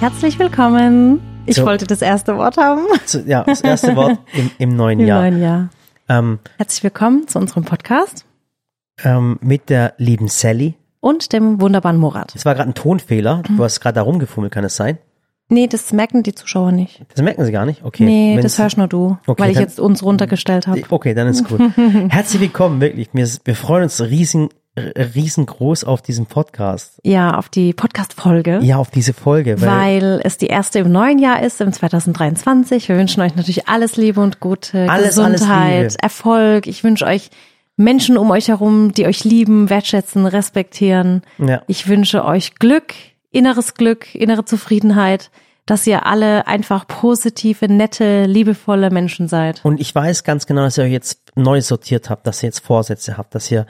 Herzlich willkommen. Ich So. wollte das erste Wort haben. Zu, ja, das erste Wort im, im neuen Im Jahr. neuen Jahr. Ähm, Herzlich willkommen zu unserem Podcast ähm, mit der lieben Sally. und dem wunderbaren Murat. Es war gerade ein Tonfehler. Mhm. Du hast gerade da rumgefummelt, kann es sein? Nee, das merken die Zuschauer nicht. Das merken sie gar nicht? Okay. Nee, Wenn's- das hörst nur du, Okay, weil ich dann- jetzt uns runtergestellt habe. Okay, dann ist gut. Herzlich willkommen, wirklich. Wir, wir freuen uns riesen, r- riesengroß auf diesen Podcast. Ja, auf die Podcast-Folge. Ja, auf diese Folge. Weil, Weil es die erste im neuen Jahr ist, im 2023. Wir wünschen euch natürlich alles Liebe und Gute, Alles, alles Gesundheit, Liebe. Erfolg. Ich wünsche euch Menschen um euch herum, die euch lieben, wertschätzen, respektieren. Ja. Ich wünsche euch Glück, inneres Glück, innere Zufriedenheit, dass ihr alle einfach positive, nette, liebevolle Menschen seid. Und ich weiß ganz genau, dass ihr euch jetzt neu sortiert habt, dass ihr jetzt Vorsätze habt, dass ihr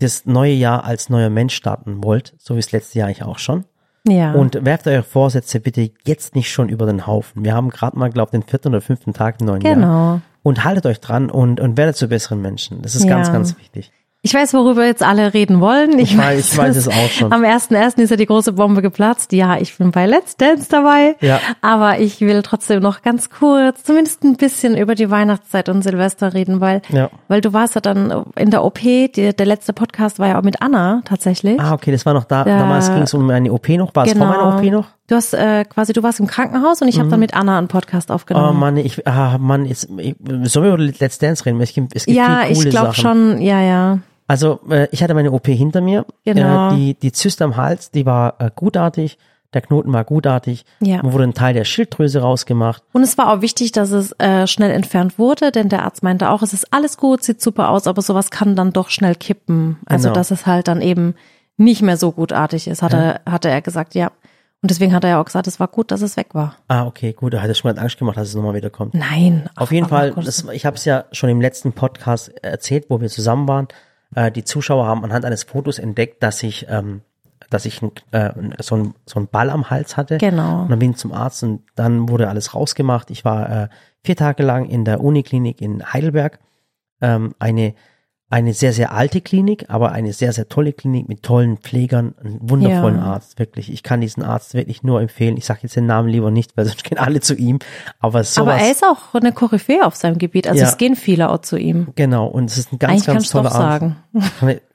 das neue Jahr als neuer Mensch starten wollt, so wie das letzte Jahr eigentlich auch schon. Ja. Und werft eure Vorsätze bitte jetzt nicht schon über den Haufen. Wir haben gerade mal, glaube den vierten oder fünften Tag im neuen Jahr. genau. Und haltet euch dran und, und werdet zu besseren Menschen. Das ist ganz, Ja. ganz wichtig. Ich weiß, worüber jetzt alle reden wollen. Ich weiß- ich weiß es auch schon. Am 1.1. ist ja die große Bombe geplatzt. Ja, ich bin bei Let's Dance dabei. Ja. Aber ich will trotzdem noch ganz kurz, zumindest ein bisschen über die Weihnachtszeit und Silvester reden, weil, Ja. weil du warst ja dann in der OP, die, der letzte Podcast war ja auch mit Anna tatsächlich. Ah, okay, das war noch da. Ja. Damals ging es um eine OP noch. War es vor meiner OP noch? Du hast äh, quasi, du warst im Krankenhaus und ich habe dann mit Anna einen Podcast Oh aufgenommen. Mann, ich, ah, Mann, jetzt, ich, sollen wir über Let's Dance reden? Es gibt, es gibt ja, viele coole ich glaube schon, ja, ja. Also, äh, ich hatte meine OP hinter mir. Genau. Äh, die, die Zyste am Hals, die war äh, gutartig. Der Knoten war gutartig. Ja. Mir wurde ein Teil der Schilddrüse rausgemacht. Und es war auch wichtig, dass es äh, schnell entfernt wurde, denn der Arzt meinte auch, es ist alles gut, sieht super aus, aber sowas kann dann doch schnell kippen. Also Genau. dass es halt dann eben nicht mehr so gutartig ist, hat er, hatte er gesagt, ja. Und deswegen hat er ja auch gesagt, es war gut, dass es weg war. Ah, okay, gut. Da hat er schon mal Angst gemacht, dass es nochmal wieder kommt. Nein. Auf jeden aber Fall, das, ich habe es ja schon im letzten Podcast erzählt, wo wir zusammen waren. Äh, die Zuschauer haben anhand eines Fotos entdeckt, dass ich, ähm, dass ich äh, so, ein, so einen Ball am Hals hatte. Genau. Und dann bin ich zum Arzt und dann wurde alles rausgemacht. Ich war äh, vier Tage lang in der Uniklinik in Heidelberg. Ähm, eine, eine sehr, sehr alte Klinik, aber eine sehr, sehr tolle Klinik mit tollen Pflegern, einen wundervollen Ja. Arzt, wirklich. Ich kann diesen Arzt wirklich nur empfehlen. Ich sage jetzt den Namen lieber nicht, weil sonst gehen alle zu ihm. Aber sowas. aber er ist auch eine Koryphäe auf seinem Gebiet, also Ja. es gehen viele auch zu ihm. Genau, und es ist ein ganz, Eigentlich ganz toller sagen. Arzt.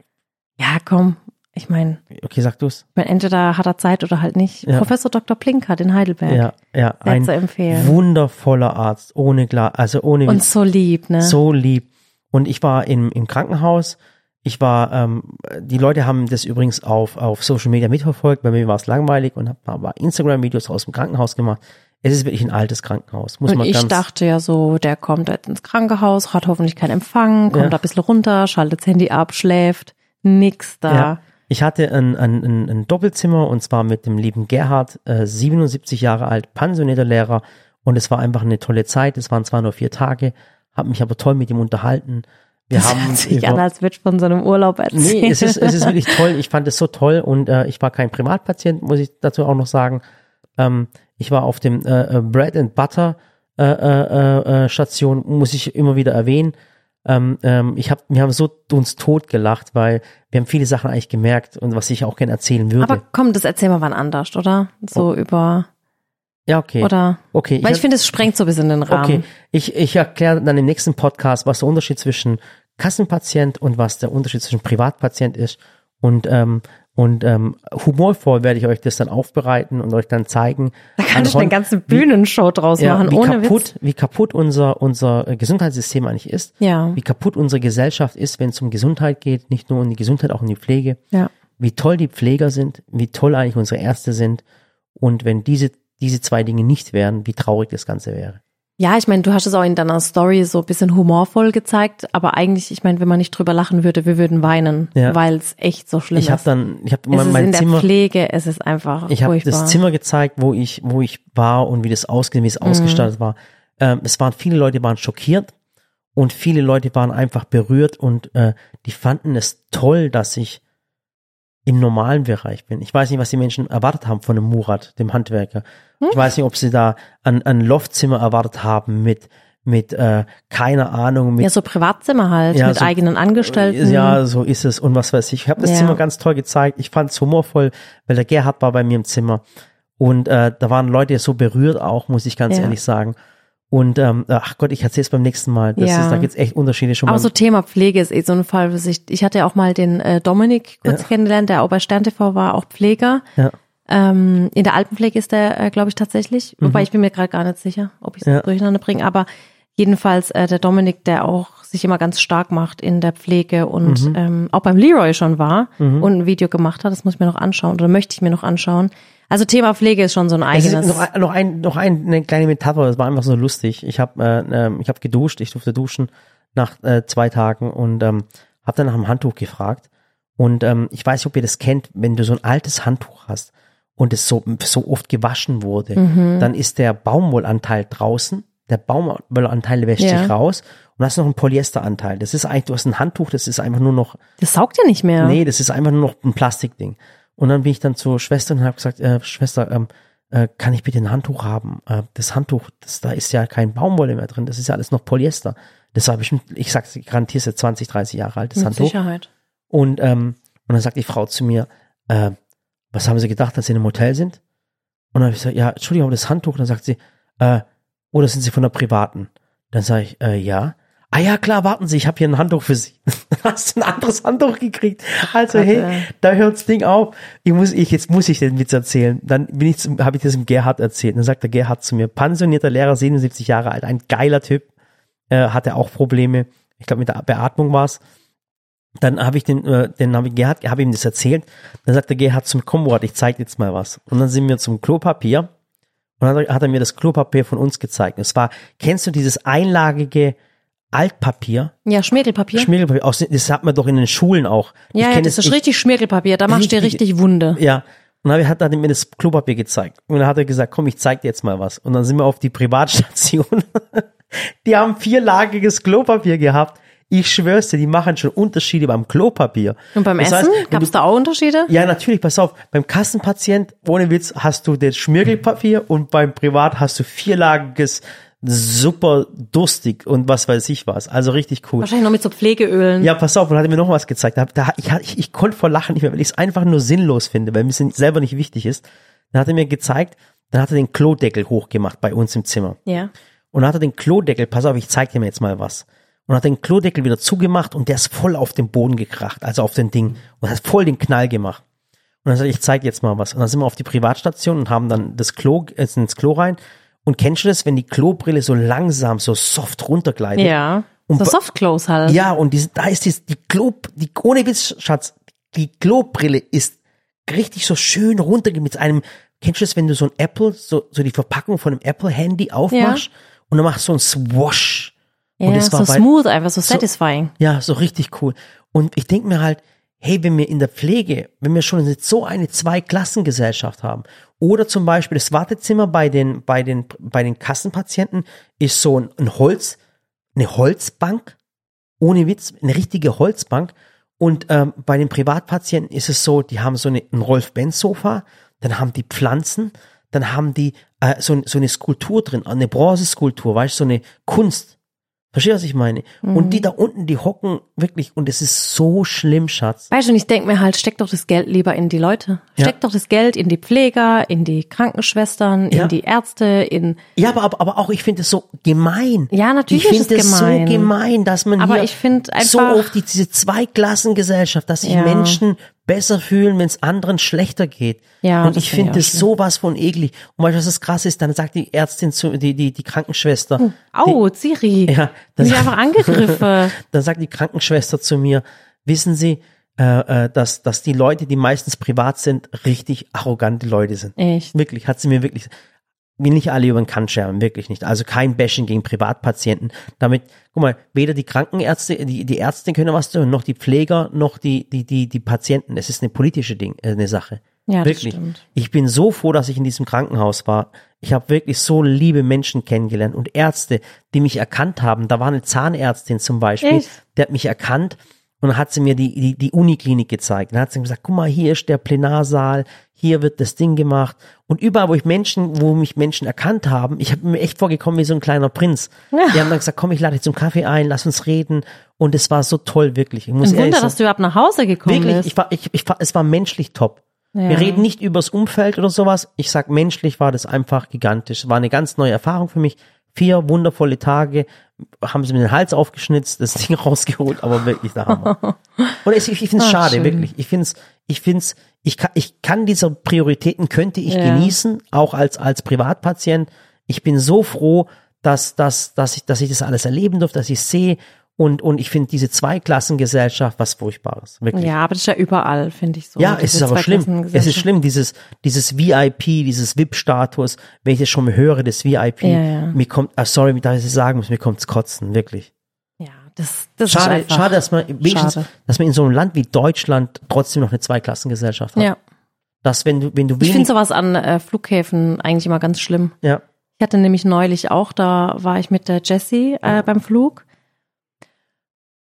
Ja, komm. Ich meine, Okay, sag du's. entweder hat er Zeit oder halt nicht. Ja. Professor Dr. Plinkert in Heidelberg. Ja, ja, ein zu empfehlen. wundervoller Arzt, ohne klar, also ohne Und so lieb, ne? so lieb. Und ich war im, im Krankenhaus. Ich war, ähm, die Leute haben das übrigens auf, auf Social Media mitverfolgt. Bei mir war es langweilig und habe aber Instagram-Videos aus dem Krankenhaus gemacht. Es ist wirklich ein altes Krankenhaus, muss Und man ich ganz. dachte ja so, der kommt jetzt ins Krankenhaus, hat hoffentlich keinen Empfang, kommt Ja. da ein bisschen runter, schaltet das Handy ab, schläft. Nix da. Ja. Ich hatte ein, ein, ein, ein Doppelzimmer und zwar mit dem lieben Gerhard, äh, 77 Jahre alt, pensionierter Lehrer. Und es war einfach eine tolle Zeit. Es waren zwar nur vier Tage, habe mich aber toll mit ihm unterhalten. Wir Das haben hört sich über- an, als ich von so einem Urlaub erzählen. Nee, es ist, es ist wirklich toll. Ich fand es so toll und äh, ich war kein Privatpatient, muss ich dazu auch noch sagen. Ähm, ich war auf dem äh, äh, Bread and Butter äh, äh, äh, Station, muss ich immer wieder erwähnen. Ähm, ähm, ich hab, wir haben so uns tot gelacht, weil wir haben viele Sachen eigentlich gemerkt und was ich auch gerne erzählen würde. Aber komm, das erzählen wir wann anders, oder? So über, ja, okay. oder? okay. Weil ich hab- finde, es sprengt so ein bisschen den Rahmen. Okay, ich, ich erkläre dann im nächsten Podcast, was der Unterschied zwischen Kassenpatient und was der Unterschied zwischen Privatpatient ist. Und, ähm, und ähm, humorvoll werde ich euch das dann aufbereiten und euch dann zeigen. Da kann ich eine anhand- ganze Bühnenshow draus ja, machen, wie ohne kaputt, Witz. wie kaputt unser, unser Gesundheitssystem eigentlich ist. Ja. Wie kaputt unsere Gesellschaft ist, wenn es um Gesundheit geht, nicht nur um die Gesundheit, auch um die Pflege. Ja. Wie toll die Pfleger sind, wie toll eigentlich unsere Ärzte sind. Und wenn diese, diese zwei Dinge nicht wären, wie traurig das Ganze wäre. Ja, ich meine, du hast es auch in deiner Story so ein bisschen humorvoll gezeigt, aber eigentlich, ich meine, wenn man nicht drüber lachen würde, wir würden weinen, Ja. weil es echt so schlimm Ich habe ist. dann, ich habe mein, mein in der Zimmer, Pflege, es ist einfach ich habe das Zimmer gezeigt, wo ich, wo ich war und wie das ausgesehen, wie es Mhm. ausgestattet war. Ähm, es waren viele Leute waren schockiert und viele Leute waren einfach berührt und äh, die fanden es toll, dass ich im normalen Bereich bin. Ich weiß nicht, was die Menschen erwartet haben von dem Murat, dem Handwerker. Hm? Ich weiß nicht, ob sie da ein, ein Loftzimmer erwartet haben mit mit äh, keine Ahnung mit ja, so Privatzimmer halt, Ja, mit so- eigenen Angestellten. Ja, so ist es und was weiß ich. Ich habe das Ja. Zimmer ganz toll gezeigt. Ich fand es humorvoll, weil der Gerhard war bei mir im Zimmer Und äh, da waren Leute so berührt auch, muss ich ganz Ja. ehrlich sagen. Und ähm, ach Gott, ich erzähle es beim nächsten Mal. Das Ja. ist, da gibt's echt Unterschiede schon Aber mal. so Thema Pflege ist eh so ein Fall für sich. Ich hatte ja auch mal den äh, Dominik kurz Ja. kennengelernt, der auch bei Stern TV war, auch Pfleger. ja. Ähm, in der Altenpflege ist der, äh, glaube ich, tatsächlich. Wobei ich bin mir gerade gar nicht sicher, ob ich es Mhm. Ja. durcheinander bringe. Aber jedenfalls äh, der Dominik, der auch sich immer ganz stark macht in der Pflege und Mhm. ähm, auch beim Leroy schon war und ein Video gemacht hat. Das muss ich mir noch anschauen oder möchte ich mir noch anschauen. Also Thema Pflege ist schon so ein eigenes. noch, ein- noch ein, noch ein, eine kleine Metapher, das war einfach so lustig. Ich habe äh, ähm, ich hab geduscht, ich durfte duschen nach äh, zwei Tagen und ähm, habe dann nach dem Handtuch gefragt. Und ähm, ich weiß nicht, ob ihr das kennt, wenn du so ein altes Handtuch hast und es so, so oft gewaschen wurde, Mhm. dann ist der Baumwollanteil draußen, der Baumwollanteil wäscht Ja. sich raus und hast noch einen Polyesteranteil. Das ist eigentlich, du hast ein Handtuch, das ist einfach nur noch Das saugt ja nicht mehr. Nee, das ist einfach nur noch ein Plastikding. Und dann bin ich dann zur Schwester und habe gesagt, äh, Schwester, ähm, äh, kann ich bitte ein Handtuch haben? Äh, das Handtuch, das, da ist ja kein Baumwolle mehr drin, das ist ja alles noch Polyester. Das war bestimmt, ich sag's, ich garantiere es jetzt 20, 30 Jahre altes Mit Handtuch. Sicherheit. Und, ähm, und dann sagt die Frau zu mir, äh, was haben Sie gedacht, dass Sie in einem Hotel sind? Und dann habe ich gesagt, ja, Entschuldigung, aber das Handtuch. dann sagt sie, äh, oder sind Sie von der privaten? Dann sage ich, äh, ja. Ah ja, klar, warten Sie, ich habe hier ein Handtuch für Sie. Hast du ein anderes Handtuch gekriegt. Also Gott, hey, ey. da hört's Ding auf. Ich muss, ich, jetzt muss ich den Witz erzählen. Dann bin ich zum, habe ich das dem Gerhard erzählt. Dann sagt der Gerhard zu mir, pensionierter Lehrer, 77 Jahre alt, ein geiler Typ, äh, hatte auch Probleme. Ich glaube, mit der Beatmung war's. Dann habe ich den, äh, den habe ich Gerhard, habe ihm das erzählt. Dann sagt der Gerhard zum Murat, ich zeig jetzt mal was. Und dann sind wir zum Klopapier. Und dann hat er mir das Klopapier von uns gezeigt. Es war, kennst du dieses einlagige Altpapier? Ja, Schmirgelpapier. Schmirgelpapier, aus- das hat man doch in den Schulen auch. ja, ja, kenn das ist ich- richtig Schmirgelpapier. Da machst du dir Richtig- richtig Wunde. ja. Und dann hat er mir das Klopapier gezeigt. Und dann hat er gesagt, komm, ich zeig dir jetzt mal was. Und dann sind wir auf die Privatstation. die haben vierlagiges Klopapier gehabt. Ich schwör's dir, die machen schon Unterschiede beim Klopapier. Und beim Das Essen? heißt, wenn Gab es da auch Unterschiede? Ja, natürlich, pass auf. Beim Kassenpatient, ohne Witz, hast du das Schmirgelpapier und beim Privat hast du vierlagiges, super durstig und was weiß ich was. Also richtig cool. Wahrscheinlich noch mit so Pflegeölen. Ja, pass auf, und hat er mir noch was gezeigt. Da, da, ich, ich, ich konnte vor Lachen nicht mehr, weil ich es einfach nur sinnlos finde, weil mir es selber nicht wichtig ist. Dann hat er mir gezeigt, dann hat er den Klodeckel hochgemacht bei uns im Zimmer. ja. Und dann hat er den Klodeckel, pass auf, ich zeig dir mir jetzt mal was. Und hat den Klodeckel wieder zugemacht und der ist voll auf den Boden gekracht, also auf den Ding. Und hat voll den Knall gemacht. Und dann sag ich, ich zeig jetzt mal was. Und dann sind wir auf die Privatstation und haben dann das Klo, äh, sind ins Klo rein. Und kennst du das, wenn die Klobrille so langsam, so soft runtergleitet? Ja. Und so Soft Close halt. Ja, und diese, da ist die, die Klo, die, ohne Witz, Schatz, die Klobrille ist richtig so schön runter mit einem, kennst du das, wenn du so ein Apple, so, so die Verpackung von einem Apple-Handy aufmachst und dann machst du so ein Swash. Ja, und das war so bei- smooth, einfach so satisfying. Ja, so richtig cool. Und ich denke mir halt, hey, wenn wir in der Pflege, wenn wir schon jetzt so eine Zweiklassengesellschaft haben, oder zum Beispiel das Wartezimmer bei den, bei den, bei den Kassenpatienten ist so ein, ein Holz, eine Holzbank, ohne Witz, eine richtige Holzbank. Und ähm, bei den Privatpatienten ist es so, die haben so eine, ein Rolf-Benz-Sofa, dann haben die Pflanzen, dann haben die äh, so, so eine Skulptur drin, eine Bronzeskulptur, weißt du, so eine Kunst. Verstehst du, was ich meine? Und die da unten, die hocken wirklich, und es ist so schlimm, Schatz. Weißt du, und ich denke mir halt, steck doch das Geld lieber in die Leute. Ja. Steck doch das Geld in die Pfleger, in die Krankenschwestern, Ja. in die Ärzte, in Ja, aber, aber, aber auch, ich finde es so gemein. Ja, natürlich ich ist finde es gemein. so gemein, dass man Aber hier ich so einfach- auf die, diese Zweiklassengesellschaft, dass sich Ja. Menschen besser fühlen, wenn es anderen schlechter geht. Ja, und das ich find ich finde schlimm. sowas von eklig. Und weißt du, was das krass ist? Dann sagt die Ärztin zu, die, die, die Krankenschwester. Au, Siri. Ja, das- ich einfach angegriffen. dann sagt die Krankenschwester zu mir, wissen Sie, äh, äh, dass, dass die Leute, die meistens privat sind, richtig arrogante Leute sind. Echt? Wirklich, hat sie mir wirklich, will nicht alle über den Kant scheren, wirklich nicht. Also kein Bashing gegen Privatpatienten. Damit, guck mal, weder die Krankenärzte, die, die Ärzte können was tun, noch die Pfleger, noch die, die, die, die Patienten. Es ist eine politische Ding, äh, eine Sache. Ja, das wirklich. stimmt. Ich bin so froh, dass ich in diesem Krankenhaus war. Ich habe wirklich so liebe Menschen kennengelernt und Ärzte, die mich erkannt haben. Da war eine Zahnärztin zum Beispiel, Echt? der hat mich erkannt und dann hat sie mir die, die, die Uniklinik gezeigt. Dann hat sie gesagt, guck mal, hier ist der Plenarsaal, hier wird das Ding gemacht. Und überall, wo ich Menschen, wo mich Menschen erkannt haben, ich habe mir echt vorgekommen wie so ein kleiner Prinz. Ja. Die haben dann gesagt, komm, ich lade dich zum Kaffee ein, lass uns reden. Und es war so toll, wirklich. Ich muss Ein Wunder, sagen. dass du überhaupt nach Hause gekommen Wirklich, bist. ich war, ich, ich war, es war menschlich top. Ja. Wir reden nicht übers Umfeld oder sowas. Ich sag, menschlich war das einfach gigantisch. War eine ganz neue Erfahrung für mich. Vier wundervolle Tage, haben sie mir den Hals aufgeschnitzt, das Ding rausgeholt, aber wirklich der Hammer. Und es, ich, ich finde es schade, schön. wirklich. Ich finde es, ich find's, ich kann, ich kann diese Prioritäten könnte ich Ja. genießen, auch als, als Privatpatient. Ich bin so froh, dass, dass, dass ich, dass ich das alles erleben durfte, dass ich sehe. Und, und ich finde diese Zweiklassengesellschaft was Furchtbares. Wirklich. Ja, aber das ist ja überall, finde ich so. Ja, es ist aber schlimm. Es ist schlimm, dieses, dieses VIP, dieses VIP-Status, wenn ich das schon mal höre, das VIP, Ja, ja. mir kommt, ah, sorry, dass ich es sagen muss, mir kommt's kotzen, wirklich. Ja, das, das ist Schade, einfach. schade, dass man wenigstens, schade. dass man in so einem Land wie Deutschland trotzdem noch eine Zweiklassengesellschaft hat. Ja, Dass wenn du, wenn du ich finde wenig, sowas an äh, Flughäfen eigentlich immer ganz schlimm. ja, Ich hatte nämlich neulich auch, da war ich mit der Jessie äh, beim Flug.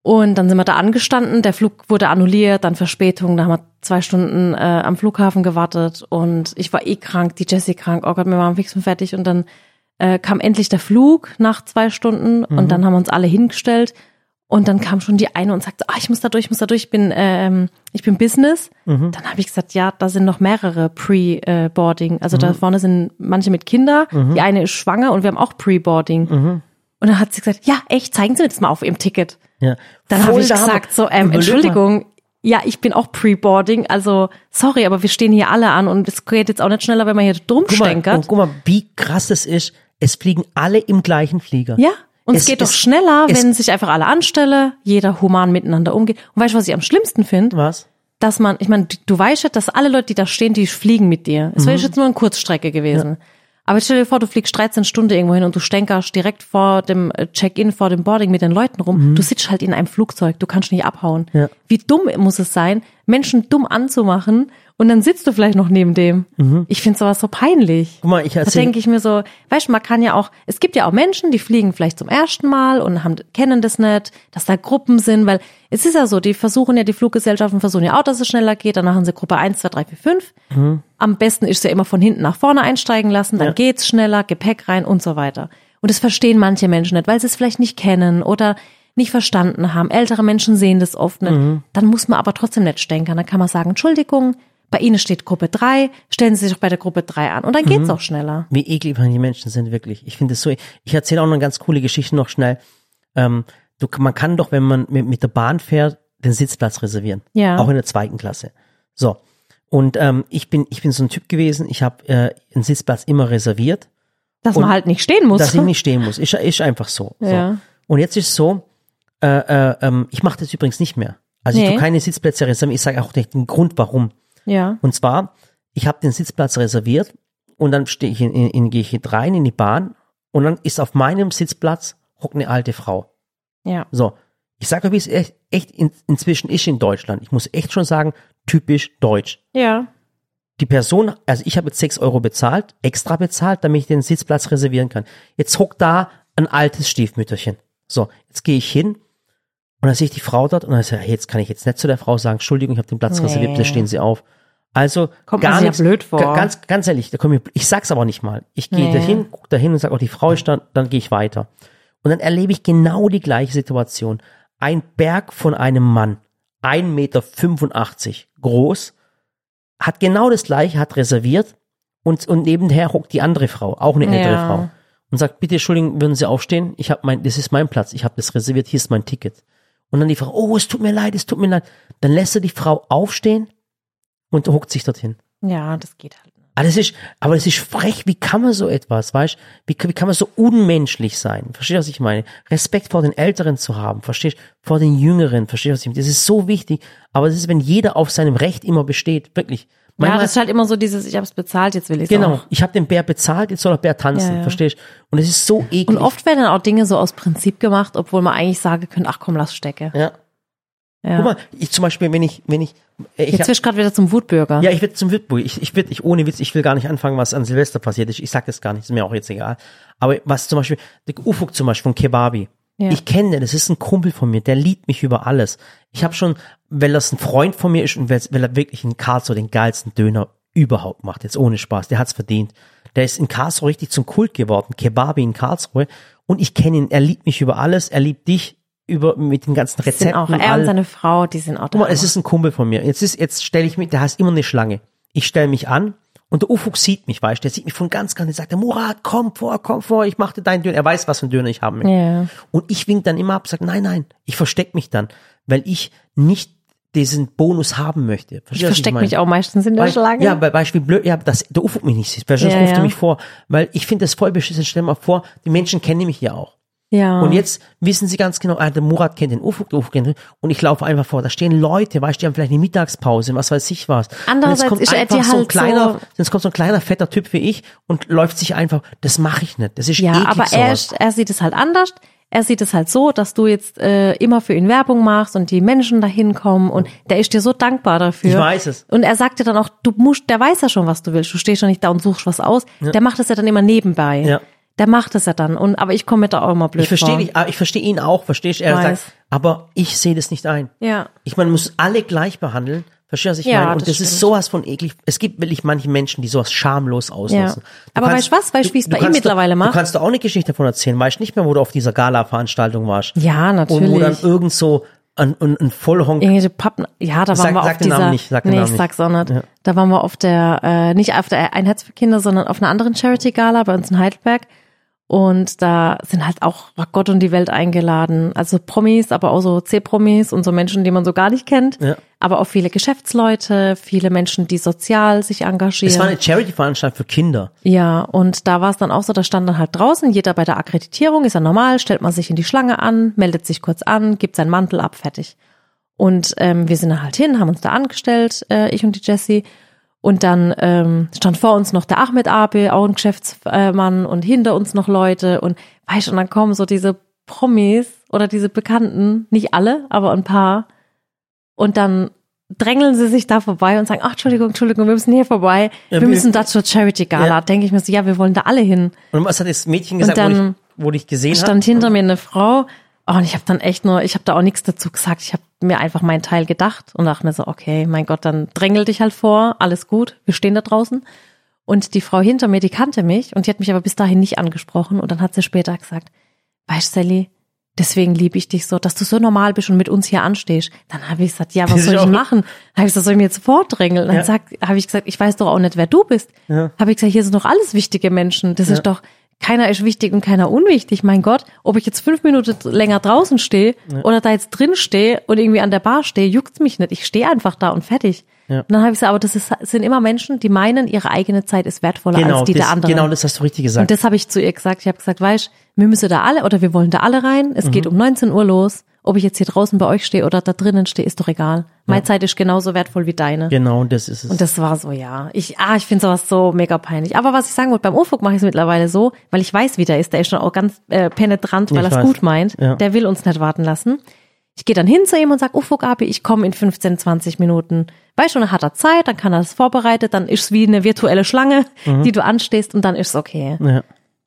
Und dann sind wir da angestanden, der Flug wurde annulliert, dann Verspätung, da haben wir zwei Stunden äh, am Flughafen gewartet und ich war eh krank, die Jessie krank, oh Gott, wir waren fix und fertig und dann äh, kam endlich der Flug nach zwei Stunden Mhm. und dann haben wir uns alle hingestellt und dann kam schon die eine und sagte, ah, ich muss da durch, ich muss da durch, ich bin, ähm, ich bin Business. Mhm. Dann habe ich gesagt, ja, da sind noch mehrere Pre-Boarding. Also Mhm. da vorne sind manche mit Kinder, die eine ist schwanger und wir haben auch Pre-Boarding. Mhm. Und dann hat sie gesagt, ja, echt, zeigen Sie mir das mal auf Ihrem Ticket. Ja. Dann habe ich gesagt, so, ähm. Entschuldigung, ja, ich bin auch Pre-Boarding, also sorry, aber wir stehen hier alle an und es geht jetzt auch nicht schneller, wenn man hier drum Guck mal, und guck mal, wie krass es ist, es fliegen alle im gleichen Flieger. Ja, und es, Es- geht doch es- schneller, es- wenn sich einfach alle anstelle, jeder human miteinander umgeht. Und weißt du, was ich am schlimmsten finde? Was? dass man, ich meine, du weißt ja, dass alle Leute, die da stehen, die fliegen mit dir. Es Mhm. wäre jetzt nur eine Kurzstrecke gewesen. Aber stell dir vor, du fliegst 13 Stunden irgendwo hin und du stänkerst direkt vor dem äh, Check-in, vor dem Boarding mit den Leuten rum. Du sitzt halt in einem Flugzeug, du kannst nicht abhauen. Mhm. Ja. Wie dumm muss es sein, Menschen dumm anzumachen und dann sitzt du vielleicht noch neben dem. Ich finde sowas so peinlich. Mhm. Guck mal, ich Da erzähl, denke ich mir so, weißt du, man kann ja auch, es gibt ja auch Menschen, die fliegen vielleicht zum ersten Mal und haben, kennen das nicht, dass da Gruppen sind, weil es ist ja so, die versuchen ja, die Fluggesellschaften versuchen ja auch, dass es schneller geht, dann machen sie Gruppe 1, 2, 3, 4, 5. Am besten ist sie ja immer von hinten nach vorne einsteigen lassen, dann Ja. geht's schneller, Gepäck rein und so weiter. Und das verstehen manche Menschen nicht, weil sie es vielleicht nicht kennen oder nicht verstanden haben. Ältere Menschen sehen das oft nicht. Dann muss man aber trotzdem nicht stänkern. Dann kann man sagen, Entschuldigung, bei Ihnen steht Gruppe 3, stellen Sie sich doch bei der Gruppe 3 an. Und dann geht's auch schneller. wie eklig die Menschen sind, wirklich. Ich finde es so, ich erzähle auch noch eine ganz coole Geschichte noch schnell. Ähm, du, man kann doch, wenn man mit, mit der Bahn fährt, den Sitzplatz reservieren. Ja. Auch in der zweiten Klasse. So. Und ähm, ich bin, ich bin so ein Typ gewesen, ich habe äh, einen Sitzplatz immer reserviert, Dass man halt nicht stehen muss. dass ich nicht stehen muss. Ist, ist einfach so. Ja. so. Und jetzt ist so, äh, äh, ähm, ich mache das übrigens nicht mehr. Also ich Nee. tue keine Sitzplätze reservieren. Ich sage auch nicht den Grund, warum. Ja. Und zwar, ich habe den Sitzplatz reserviert und dann stehe ich in, in, in, gehe ich rein in die Bahn und dann ist auf meinem Sitzplatz hockt eine alte Frau. Ja. So, ich sage euch, wie es echt, echt in, inzwischen ist in Deutschland. Ich muss echt schon sagen, typisch deutsch. Ja. Die Person, also ich habe jetzt 6 Euro bezahlt, extra bezahlt, damit ich den Sitzplatz reservieren kann. Jetzt hockt da ein altes Stiefmütterchen. So, jetzt gehe ich hin und dann sehe ich die Frau dort und dann sage ich, hey, jetzt kann ich jetzt nicht zu der Frau sagen, Entschuldigung, ich habe den Platz Nee. reserviert, bitte stehen Sie auf. Also Kommt gar nichts, blöd vor. ga- Ganz, ganz ehrlich, da komm ich, ich sag's aber nicht mal. Ich gehe Nee. dahin, guck dahin und sage, oh, die Frau ist da, dann gehe ich weiter. Und dann erlebe ich genau die gleiche Situation. Ein Berg von einem Mann, 1,85 Meter groß, hat genau das gleiche, hat reserviert und, und nebenher hockt die andere Frau, auch eine ältere Ja. Frau. Und sagt, bitte Entschuldigung, würden Sie aufstehen? Ich habe mein, das ist mein Platz, ich habe das reserviert, hier ist mein Ticket. Und dann die Frau, oh, es tut mir leid, es tut mir leid. Dann lässt er die Frau aufstehen und hockt sich dorthin. Ja, das geht halt. Aber das ist, aber das ist frech, wie kann man so etwas, weißt wie, wie kann man so unmenschlich sein? Verstehst du, was ich meine? Respekt vor den Älteren zu haben, verstehst vor den Jüngeren, verstehst du, was ich meine? Das ist so wichtig, aber das ist, wenn jeder auf seinem Recht immer besteht, wirklich. Ja, Manchmal- das ist halt immer so dieses, ich habe es bezahlt, jetzt will ich es genau, auch. ich habe den Bär bezahlt, jetzt soll der Bär tanzen, Ja, ja. verstehst Und es ist so eklig. Und oft werden dann auch Dinge so aus Prinzip gemacht, obwohl man eigentlich sagen könnte, ach komm, lass stecke. ja. Ja. Guck mal, ich zum Beispiel, wenn ich, wenn ich, äh, ich Jetzt wirst du gerade wieder zum Wutbürger. Ja, ich werde zum Witburg. Ich, ich, werd, ich, ohne Witz, ich will gar nicht anfangen, was an Silvester passiert ist. Ich sag das gar nicht, ist mir auch jetzt egal. Aber was zum Beispiel, der Ufuk zum Beispiel von Kebabi. Ja. Ich kenne den, das ist ein Kumpel von mir, der liebt mich über alles. Ich habe schon, weil das ein Freund von mir ist und weil, weil er wirklich in Karlsruhe den geilsten Döner überhaupt macht, jetzt ohne Spaß, der hat's verdient. Der ist in Karlsruhe richtig zum Kult geworden, Kebabi in Karlsruhe. Und ich kenne ihn, er liebt mich über alles, er liebt dich über, mit den ganzen Die sind Rezepten. auch, und er und allem. seine Frau, die sind auch Guck mal, da. es ist ein Kumpel von mir. Jetzt ist, jetzt stelle ich mich, der heißt immer eine Schlange. ich stelle mich an und der Ufuk sieht mich, weißt du, der sieht mich von ganz ganz, der sagt, der Murat, komm vor, komm vor, ich mache dir deinen Döner. Er weiß, was für einen Döner ich haben möchte. Ja. Und ich wink dann immer ab, sag, nein, nein, ich versteck mich dann, weil ich nicht diesen Bonus haben möchte. Verstehst Ich du, verstecke mich auch meistens in der Weil- Schlange. Ja, bei Beispiel blöd, ja, dass der Ufuk mich nicht sieht, weil sonst Ja, ruft er ja. mich vor, weil ich finde das voll beschissen. Stell dir mal vor, die Menschen kennen mich ja auch. Ja. Und jetzt wissen sie ganz genau, ah, der Murat kennt den Ufuk, der Ufuk kennt den, und ich laufe einfach vor. Da stehen Leute, weißt du, die haben vielleicht eine Mittagspause, was weiß ich was. Andererseits kommt ist einfach dir so ein halt kleiner, so- kommt so ein kleiner fetter Typ wie ich und läuft sich einfach, das mache ich nicht. Das ist Ja, eklig aber er, ist, er sieht es halt anders. Er sieht es halt so, dass du jetzt äh, immer für ihn Werbung machst und die Menschen dahin kommen und der ist dir so dankbar dafür. Ich weiß es. Und er sagt dir dann auch, du musst, der weiß ja schon, was du willst. Du stehst ja nicht da und suchst was aus. Der macht es ja dann immer nebenbei. Ja. Der macht es ja dann. Und aber ich komme mir da auch immer blöd Ich verstehe dich, ah, ich verstehe ihn auch, verstehst du? Er sagt, aber ich sehe das nicht ein. Ja. Ich meine, man muss alle gleich behandeln. Verstehst du, was ich Ja, meine? Und das das, ist sowas von eklig. Es gibt wirklich manche Menschen, die sowas schamlos auslassen. Ja. Aber weißt du was? Weißt du, wie es bei ihm kannst mittlerweile macht? Du kannst da auch eine Geschichte davon erzählen. Weißt du nicht mehr, wo du auf dieser Gala-Veranstaltung warst? Ja, natürlich. Und wo dann irgend so ein, ein, ein Vollhonk Irgendwelche Pappen, ja, da Sag- waren wir sag auf den dieser, Namen nicht, sag den nee, Namen ich nicht. sag's auch nicht. Ja. Da waren wir auf der, äh, nicht auf der Ein Herz für Kinder, sondern auf einer anderen Charity-Gala bei uns in Heidelberg. Und da sind halt auch war Gott und die Welt eingeladen. Also Promis, aber auch so C-Promis und so Menschen, die man so gar nicht kennt. Ja. Aber auch viele Geschäftsleute, viele Menschen, die sozial sich engagieren. Es war eine Charity-Veranstaltung für Kinder. Ja, und da war es dann auch so, da stand dann halt draußen, jeder bei der Akkreditierung, ist ja normal, stellt man sich in die Schlange an, meldet sich kurz an, gibt seinen Mantel ab, fertig. Und ähm, wir sind dann halt hin, haben uns da angestellt, äh, ich und die Jessie. Und dann ähm, stand vor uns noch der Ahmed Abe, auch ein Geschäftsmann, und hinter uns noch Leute. Und weißt du, und dann kommen so diese Promis oder diese Bekannten, nicht alle, aber ein paar. Und dann drängeln sie sich da vorbei und sagen, ach, Entschuldigung, Entschuldigung, wir müssen hier vorbei. Ja, wir müssen da zur Charity Gala. Ja. Denke ich mir so, ja, wir wollen da alle hin. Und was hat das Mädchen gesagt, wo, dann ich, wo dich gesehen hat? Stand hinter mir eine Frau. Oh, und ich habe dann echt nur, ich habe da auch nichts dazu gesagt. Ich habe mir einfach meinen Teil gedacht und dachte mir so, okay, mein Gott, dann drängel dich halt vor, alles gut, wir stehen da draußen. Und die Frau hinter mir, die kannte mich und die hat mich aber bis dahin nicht angesprochen. Und dann hat sie später gesagt, weißt du, Sally, deswegen liebe ich dich so, dass du so normal bist und mit uns hier anstehst. Dann habe ich gesagt, ja, was soll ich auch- machen? Dann habe ich gesagt, soll ich mir jetzt vordrängeln? Dann Ja. habe ich gesagt, ich weiß doch auch nicht, wer du bist. Ja. Habe ich gesagt, hier sind doch alles wichtige Menschen. Das ist doch, keiner ist wichtig und keiner unwichtig. Mein Gott, ob ich jetzt fünf Minuten länger draußen stehe oder da jetzt drin stehe und irgendwie an der Bar stehe, juckt's mich nicht. Ich stehe einfach da und fertig. Ja. Und dann habe ich gesagt, aber das ist, sind immer Menschen, die meinen, ihre eigene Zeit ist wertvoller Genau, als die das, der anderen. genau, das hast du richtig gesagt. Und das habe ich zu ihr gesagt. Ich habe gesagt, weißt, wir müssen da alle oder wir wollen da alle rein. Es Mhm. geht um 19 Uhr los. Ob ich jetzt hier draußen bei euch stehe oder da drinnen stehe, ist doch egal. Meine Zeit ist genauso wertvoll wie deine. genau, das ist es. Und das war so, ja. Ich, ah, ich finde sowas so mega peinlich. Aber was ich sagen wollte, beim Ufuk mache ich es mittlerweile so, weil ich weiß, wie der ist. Der ist schon auch ganz äh, penetrant, weil er es gut meint. Ja. Der will uns nicht warten lassen. Ich gehe dann hin zu ihm und sag, Ufuk Abi, ich komme in 15, 20 Minuten. Weißt du, dann hat er Zeit, dann kann er das vorbereitet, dann ist es wie eine virtuelle Schlange, Mhm. die du anstehst und dann ist es okay. ja,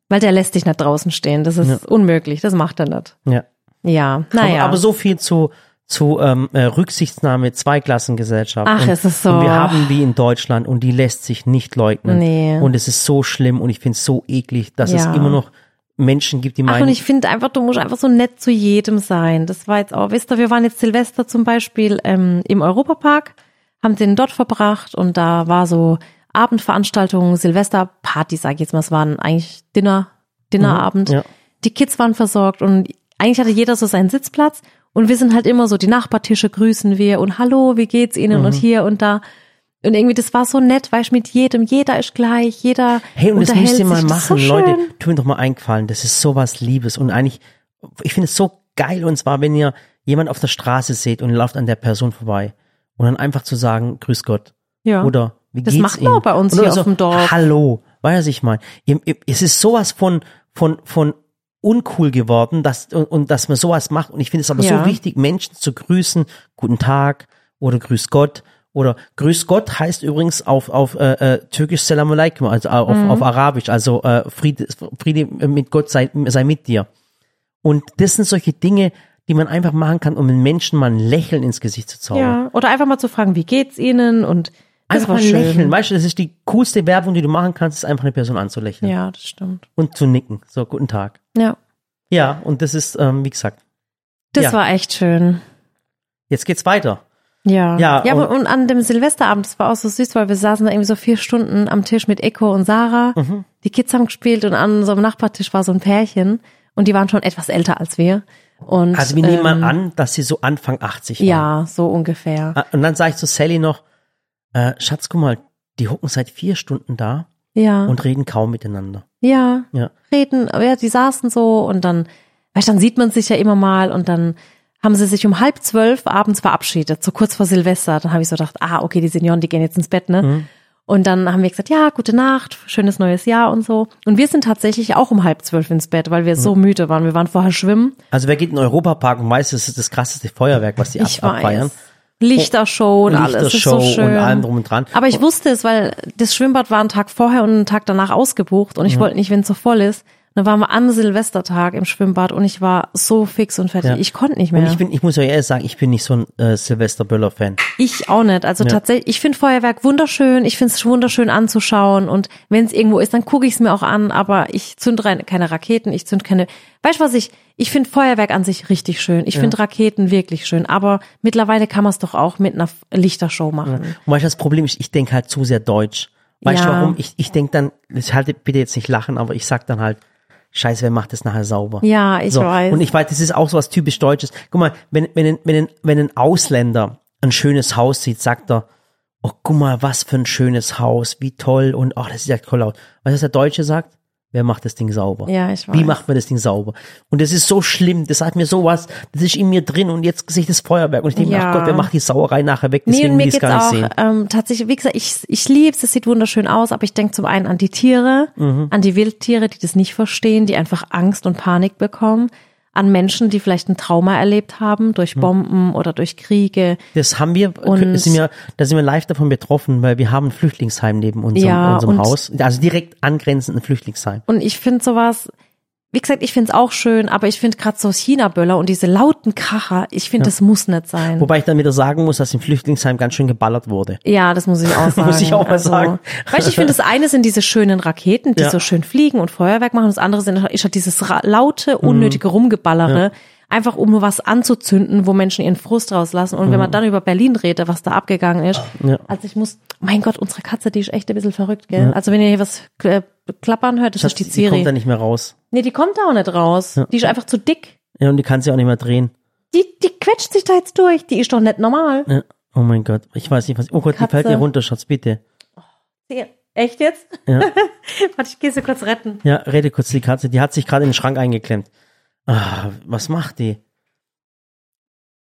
Weil der lässt dich nicht draußen stehen. Das ist unmöglich. Das macht er nicht. ja. Ja, Aber, naja. aber so viel zu zu ähm, äh, Rücksichtnahme Zweiklassengesellschaft. Ach, und, es ist so- Und wir haben die in Deutschland und die lässt sich nicht leugnen. Nee. Und es ist so schlimm und ich finde es so eklig, dass es Ja. immer noch Menschen gibt, die Ach, und meinen, ich finde einfach, du musst einfach so nett zu jedem sein. Das war jetzt auch, wisst ihr, wir waren jetzt Silvester zum Beispiel ähm, im Europapark, haben den dort verbracht und da war so Abendveranstaltung, Silvesterparty, sag ich jetzt mal, es war ein eigentlich Dinner, Dinnerabend. Mhm, ja. Die Kids waren versorgt und eigentlich hatte jeder so seinen Sitzplatz und wir sind halt immer so, die Nachbartische grüßen wir und hallo, wie geht's Ihnen Mhm. und hier und da. Und irgendwie, das war so nett, weißt mit jedem, jeder ist gleich, jeder hey, und das müsst ihr mal sich. Das machen, so Leute, schön. tu mir doch mal eingefallen, das ist sowas Liebes und eigentlich, ich finde es so geil und zwar, wenn ihr jemand auf der Straße seht und lauft an der Person vorbei und dann einfach zu sagen, grüß Gott. Ja. Oder wie Das geht's macht man auch bei uns Oder hier auf dem Dorf. Hallo, weiß ich ihr- Es ist sowas von von von uncool geworden, dass und, und dass man sowas macht und ich finde es aber Ja. so wichtig, Menschen zu grüßen, guten Tag oder grüß Gott oder grüß Gott heißt übrigens auf auf äh, äh, türkisch Salam alaikum, also auf, Mhm. auf Arabisch, also äh, Friede Friede mit Gott sei sei mit dir. Und das sind solche Dinge, die man einfach machen kann, um den Menschen mal ein Lächeln ins Gesicht zu zaubern. Ja, oder einfach mal zu fragen, wie geht's Ihnen und das Einfach mal schön. lächeln. Weißt du, das ist die coolste Werbung, die du machen kannst, ist einfach eine Person anzulächeln Ja, das stimmt. und zu nicken. So, guten Tag. Ja, Ja, und das ist, ähm, wie gesagt, das Ja. war echt schön. jetzt geht's weiter. Ja. Ja, ja aber und- und an dem Silvesterabend, das war auch so süß, weil wir saßen da irgendwie so vier Stunden am Tisch mit Eko und Sarah. Mhm. Die Kids haben gespielt und an so einem Nachbartisch war so ein Pärchen und die waren schon etwas älter als wir. Und, Also wir nehmen mal ähm, an, dass sie so Anfang 80 waren. Ja, so ungefähr. Ah, Und dann sage ich zu Sally noch, äh, Schatz, guck mal, die hocken seit vier Stunden da Ja. und reden kaum miteinander. Ja, Ja. reden, ja, die saßen so und dann, weißt, du, dann sieht man sich ja immer mal und dann haben sie sich um halb zwölf abends verabschiedet, so kurz vor Silvester. Dann habe ich so gedacht, ah, okay, die Senioren, die gehen jetzt ins Bett, ne? Mhm. Und dann haben wir gesagt, ja, gute Nacht, schönes neues Jahr und so. Und wir sind tatsächlich auch um halb zwölf ins Bett, weil wir so müde waren. Wir waren vorher schwimmen. Also wer geht in den Europapark und weiß, das ist das krasseste Feuerwerk, was die ab Ich abfeiern. weiß. Lichtershow und alles. Das ist Lichtershow so schön. und allem drum und dran. Aber ich wusste es, weil das Schwimmbad war einen Tag vorher und einen Tag danach ausgebucht und ich wollte nicht, wenn es so voll ist. Dann waren wir am Silvestertag im Schwimmbad und ich war so fix und fertig. Ja. Ich konnte nicht Und mehr. ich bin, ich muss euch ehrlich sagen, ich bin nicht so ein äh, Silvester Böller-Fan. Ich auch nicht. Also tatsächlich, ich finde Feuerwerk wunderschön. Ich finde es wunderschön anzuschauen. Und wenn es irgendwo ist, dann gucke ich es mir auch an. Aber ich zünd rein keine Raketen, ich zünd keine. Weißt du was ich? Ich finde Feuerwerk an sich richtig schön. Ich finde Raketen wirklich schön. Aber mittlerweile kann man es doch auch mit einer Lichtershow machen. Und weißt du, das Problem ist, ich denke halt zu sehr deutsch. Weißt du Ja. warum? Ich, ich denke dann, ich halte bitte jetzt nicht lachen, aber ich sag dann halt, Scheiße, wer macht das nachher sauber? Ja, ich so. weiß. Und ich weiß, das ist auch so was typisch Deutsches. Guck mal, wenn, wenn, ein- wenn, wenn ein Ausländer ein schönes Haus sieht, sagt er, oh, guck mal, was für ein schönes Haus, wie toll und ach, das sieht ja toll aus. Weißt du, was der Deutsche sagt? Wer macht das Ding sauber? Ja, ich Wie weiß. macht man das Ding sauber? Und das ist so schlimm, das hat mir sowas, das ist in mir drin und jetzt sehe ich das Feuerwerk und ich denke, mir, Ja. ach Gott, wer macht die Sauerei nachher weg? Nee, Deswegen mir will ich es geht's gar nicht auch sehen. ähm, tatsächlich, wie gesagt, ich, ich lieb's, es sieht wunderschön aus, aber ich denke zum einen an die Tiere, Mhm. an die Wildtiere, die das nicht verstehen, die einfach Angst und Panik bekommen, an Menschen, die vielleicht ein Trauma erlebt haben durch. Bomben oder durch Kriege. Das haben wir, Und- sind wir, da sind wir live davon betroffen, weil wir haben ein Flüchtlingsheim neben unserem, Ja, unserem und- Haus, also direkt angrenzend ein Flüchtlingsheim. Und ich finde sowas, wie gesagt, ich finde es auch schön, aber ich finde gerade so China-Böller und diese lauten Kracher, ich finde, das muss nicht sein. Wobei ich dann wieder sagen muss, dass im Flüchtlingsheim ganz schön geballert wurde. Ja, das muss ich auch sagen. Muss ich auch mal sagen. Weißt du, ich finde, das eine sind diese schönen Raketen, die Ja. so schön fliegen und Feuerwerk machen. Das andere sind, ist halt dieses laute, Mhm. unnötige Rumgeballere. Einfach um nur was anzuzünden, wo Menschen ihren Frust rauslassen. Und wenn man dann über Berlin redet, was da abgegangen ist. Mhm. Ja. Also ich muss, mein Gott, unsere Katze, die ist echt ein bisschen verrückt, gell? Also wenn ihr hier was äh, klappern hört, das ist die die Ciri. kommt da nicht mehr raus. Nee, die kommt da auch nicht raus. Die ist einfach zu dick. Ja, und die kann sie auch nicht mehr drehen. Die, die quetscht sich da jetzt durch. Die ist doch nicht normal. Ja. Oh mein Gott, ich weiß nicht was. Oh Gott, die Katze. fällt dir runter, Schatz, bitte. Die- Echt jetzt? Ja. Warte, ich gehe sie kurz retten. Ja, rede kurz die Katze, die hat sich gerade in den Schrank eingeklemmt. Ah, was macht die?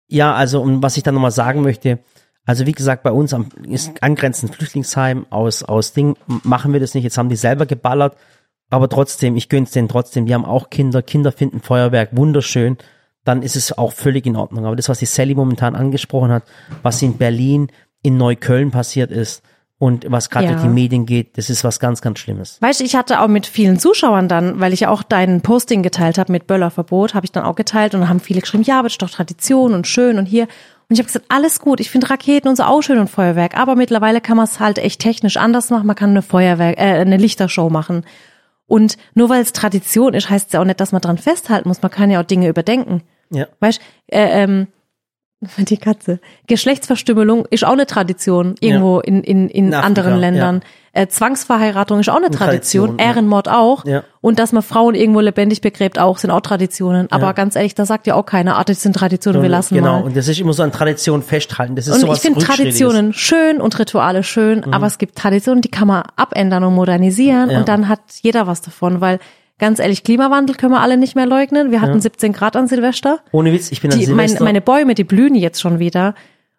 Ja, also, und was ich dann nochmal sagen möchte, also wie gesagt, bei uns am ist angrenzend Flüchtlingsheim aus, aus Ding machen wir das nicht. Jetzt haben die selber geballert, aber trotzdem, ich gönn's denen trotzdem. Die haben auch Kinder, Kinder finden Feuerwerk wunderschön. Dann ist es auch völlig in Ordnung. Aber das, was die Sally momentan angesprochen hat, was in Berlin, in Neukölln passiert ist und was gerade Ja. durch die Medien geht, das ist was ganz, ganz Schlimmes. Weißt du, ich hatte auch mit vielen Zuschauern dann, weil ich ja auch dein Posting geteilt habe mit Böllerverbot, habe ich dann auch geteilt und dann haben viele geschrieben, ja, aber das ist doch Tradition und schön und hier. Und ich habe gesagt, alles gut, ich finde Raketen und so auch schön und Feuerwerk, aber mittlerweile kann man es halt echt technisch anders machen. Man kann eine Feuerwerk, äh, eine Lichtershow machen. Und nur weil es Tradition ist, heißt es ja auch nicht, dass man dran festhalten muss. Man kann ja auch Dinge überdenken. Ja. Weißt äh, ähm, die Katze. Geschlechtsverstümmelung ist auch eine Tradition irgendwo in, in, in, In Afrika, anderen Ländern. Äh, Zwangsverheiratung ist auch eine Tradition. Tradition, ja. Ehrenmord auch. Ja. Und dass man Frauen irgendwo lebendig begräbt auch, sind auch Traditionen. Aber ganz ehrlich, da sagt ja auch keiner, ah, das sind Traditionen, wir lassen genau, mal. und das ist immer so an Tradition festhalten. Das ist Und sowas ich finde. Traditionen schön und Rituale schön, aber es gibt Traditionen, die kann man abändern und modernisieren Ja. und dann hat jeder was davon, weil ganz ehrlich, Klimawandel können wir alle nicht mehr leugnen. Wir hatten 17 Grad an Silvester. Ohne Witz, ich bin an Die, mein, Silvester. meine Bäume, die blühen jetzt schon wieder.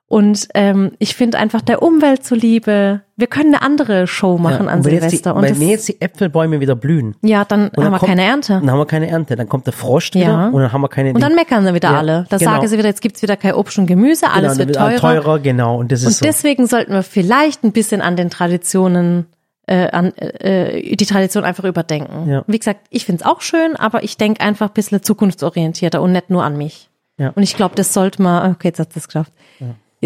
Und ähm, ich finde einfach der Umwelt zuliebe, wir können eine andere Show machen ja, an jetzt die, Silvester. und wenn jetzt die Äpfelbäume wieder blühen, ja, dann dann haben wir kommt- keine Ernte. dann haben wir keine Ernte, dann kommt der Frost wieder Ja. und dann haben wir keine Und dann meckern sie wieder Ja, alle. Da genau. sagen sie wieder, jetzt gibt's wieder kein Obst und Gemüse, alles genau, wird teurer. teurer, genau, und das ist Und so. deswegen sollten wir vielleicht ein bisschen an den Traditionen, äh, an äh, die Tradition einfach überdenken. Ja. Wie gesagt, ich find's auch schön, aber ich denk einfach ein bisschen zukunftsorientierter und nicht nur an mich. Ja. Und ich glaube, das sollte man, okay, jetzt hat das geschafft.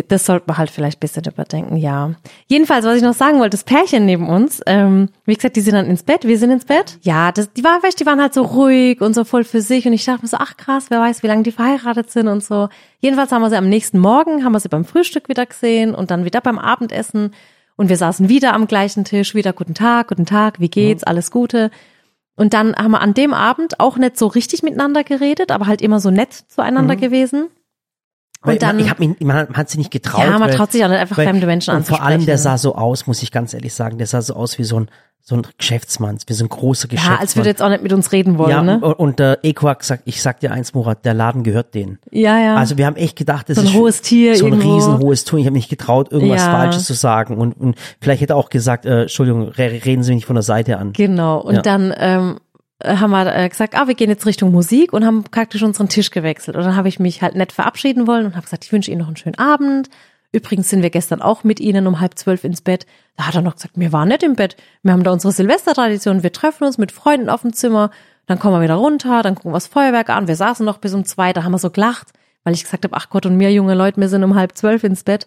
Das sollte man halt vielleicht ein bisschen überdenken, ja. Jedenfalls, was ich noch sagen wollte, das Pärchen neben uns, ähm, wie gesagt, die sind dann ins Bett, wir sind ins Bett. Ja, das, die, war, weißt, die waren halt so ruhig und so voll für sich und ich dachte mir so, ach krass, wer weiß, wie lange die verheiratet sind und so. Jedenfalls haben wir sie am nächsten Morgen, haben wir sie beim Frühstück wieder gesehen und dann wieder beim Abendessen und wir saßen wieder am gleichen Tisch, wieder guten Tag, guten Tag, wie geht's, alles Gute. Und dann haben wir an dem Abend auch nicht so richtig miteinander geredet, aber halt immer so nett zueinander Mhm. gewesen. Weil Und dann, ich hab mich, man hat sich nicht getraut. ja, man weil- traut sich auch nicht einfach weil- fremde Menschen und vor allem, der sah so aus, muss ich ganz ehrlich sagen, der sah so aus wie so ein, so ein Geschäftsmann, wie so ein großer Geschäftsmann. Ja, als würde er jetzt auch nicht mit uns reden wollen, ja, ne? und, und der Eko hat gesagt, ich sag dir eins, Murat, der Laden gehört denen. Ja, ja. Also wir haben echt gedacht, das So ein ist hohes Tier so ein irgendwo. riesenhohes Tier. Ich habe nicht getraut, irgendwas Ja. Falsches zu sagen. Und, und vielleicht hätte er auch gesagt, äh, Entschuldigung, re- reden Sie mich nicht von der Seite an. Genau. Und Ja. dann ähm, haben wir äh, gesagt, ah, wir gehen jetzt Richtung Musik und haben praktisch unseren Tisch gewechselt. Und dann habe ich mich halt nett verabschieden wollen und habe gesagt, ich wünsche Ihnen noch einen schönen Abend. Übrigens sind wir gestern auch mit Ihnen um halb zwölf ins Bett. Da hat er noch gesagt, wir waren nicht im Bett. Wir haben da unsere Silvestertradition. Wir treffen uns mit Freunden auf dem Zimmer. Dann kommen wir wieder runter, dann gucken wir das Feuerwerk an. Wir saßen noch bis um zwei, da haben wir so gelacht, weil ich gesagt habe, ach Gott, und mir junge Leute, wir sind um halb zwölf ins Bett.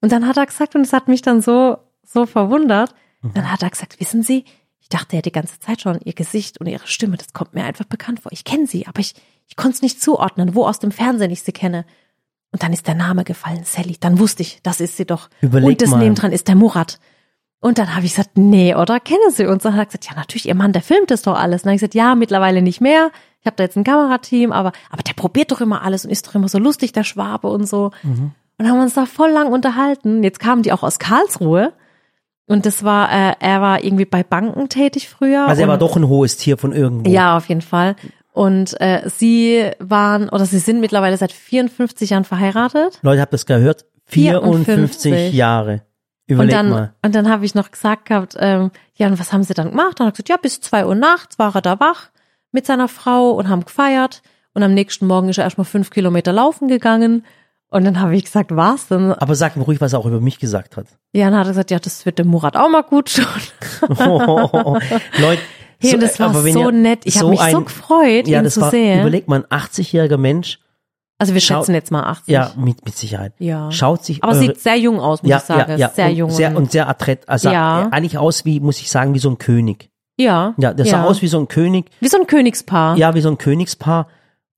Und dann hat er gesagt, und es hat mich dann so, so verwundert, dann hat er gesagt, wissen Sie, ich dachte ja die ganze Zeit schon, Ihr Gesicht und Ihre Stimme, das kommt mir einfach bekannt vor. Ich kenne Sie, aber ich, ich konnte es nicht zuordnen, wo aus dem Fernsehen ich Sie kenne. Und dann ist der Name gefallen, Sally. Dann wusste ich, das ist sie doch. Überleg und das mal. nebendran ist der Murat. Und dann habe ich gesagt, nee, oder kennen Sie uns? Und dann hat er gesagt, ja, natürlich, Ihr Mann, der filmt das doch alles. Und dann habe ich gesagt, ja, mittlerweile nicht mehr. Ich habe da jetzt ein Kamerateam, aber, aber der probiert doch immer alles und ist doch immer so lustig, der Schwabe und so. Mhm. Und haben uns da voll lang unterhalten. Jetzt kamen die auch aus Karlsruhe. Und das war, äh, er war irgendwie bei Banken tätig früher. Also er war und, doch ein hohes Tier von irgendwo. Ja, auf jeden Fall. Und äh, sie waren, oder sie sind mittlerweile seit 54 Jahren verheiratet. Leute, habt das gehört? 54 54 Jahre. Und Überleg dann, mal. und dann habe ich noch gesagt gehabt, ähm, ja, und was haben sie dann gemacht? Dann hat er gesagt, ja, bis zwei Uhr nachts war er da wach mit seiner Frau und haben gefeiert. Und am nächsten Morgen ist er erstmal fünf Kilometer laufen gegangen. Und dann habe ich gesagt, was denn? Aber sag mir ruhig, was er auch über mich gesagt hat. Ja, dann hat er gesagt, ja, das wird dem Murat auch mal gut schon. Leute, Hey, so, und das war aber wenn so nett. Ich habe mich so ein- gefreut, ja, ihn das zu war, sehen. überleg mal, ein 80-jähriger Mensch, also wir schätzen jetzt mal 80. ja, mit, mit Sicherheit, Ja. schaut sich Aber eure, sieht sehr jung aus, muss ja, ich sagen. ja, ja, sehr und jung. sehr, und sehr adrett, also Ja. eigentlich aus wie, muss ich sagen, wie so ein König. ja. Ja, der sah aus wie so ein König, wie so ein Königspaar. ja, wie so ein Königspaar